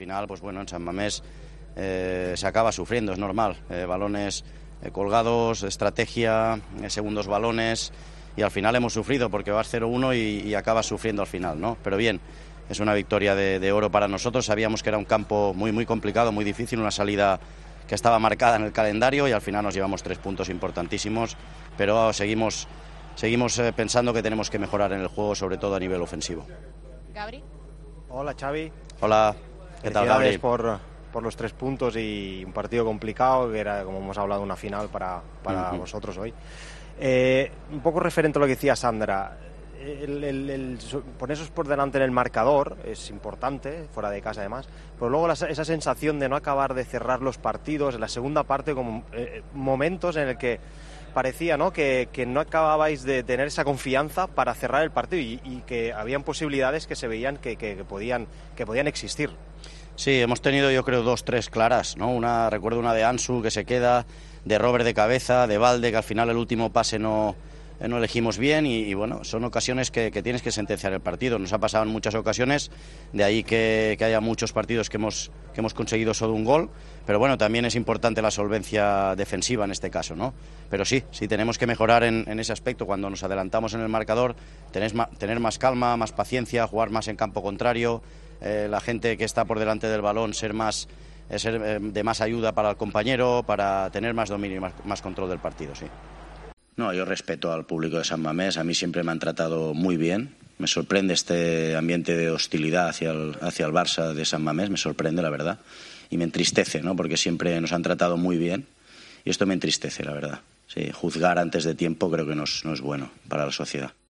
final, pues bueno, en San Mamés eh, se acaba sufriendo, es normal. Eh, balones eh, colgados, estrategia, eh, segundos balones y al final hemos sufrido porque vas 0-1 y, y acabas sufriendo al final, ¿no? Pero bien, es una victoria de, de oro para nosotros. Sabíamos que era un campo muy, muy complicado, muy difícil, una salida que estaba marcada en el calendario y al final nos llevamos tres puntos importantísimos, pero seguimos, seguimos eh, pensando que tenemos que mejorar en el juego, sobre todo a nivel ofensivo. Gabri. Hola Xavi. Hola, ¿qué tal Felicidades Gabri? por, por los tres puntos y un partido complicado, que era, como hemos hablado, una final para, para Ujú. vosotros hoy. Eh, un poco referente a lo que decía Sandra, el, el- el ponerse por delante en el marcador es importante, fuera de casa además, pero luego la- esa sensación de no acabar de cerrar los partidos, en la segunda parte, como eh, momentos en el que parecía ¿no? Que, que no acababais de tener esa confianza para cerrar el partido y, que habían posibilidades que se veían que, que- que podían, que podían existir. Sí, hemos tenido yo creo dos, tres claras, ¿no? Una, recuerdo una de Ansu que se queda, de Robert de cabeza, de Valde que al final el último pase no, no elegimos bien y, bueno, son ocasiones que, tienes que sentenciar el partido. Nos ha pasado en muchas ocasiones, de ahí que, haya muchos partidos que hemos, que hemos conseguido solo un gol, pero bueno, también es importante la solvencia defensiva en este caso, ¿no? Pero sí, sí tenemos que mejorar en, ese aspecto cuando nos adelantamos en el marcador, tener, más calma, más paciencia, jugar más en campo contrario, eh, la gente que está por delante del balón ser más eh, ser eh, de más ayuda para el compañero, para tener más dominio y más, más control del partido, sí. No, yo respeto al público de San Mamés, a mí siempre me han tratado muy bien. Me sorprende este ambiente de hostilidad hacia el, hacia el Barça de San Mamés, me sorprende, la verdad. Y me entristece, ¿no? Porque siempre nos han tratado muy bien. Y esto me entristece, la verdad. Sí, juzgar antes de tiempo creo que no es- no es bueno para la sociedad.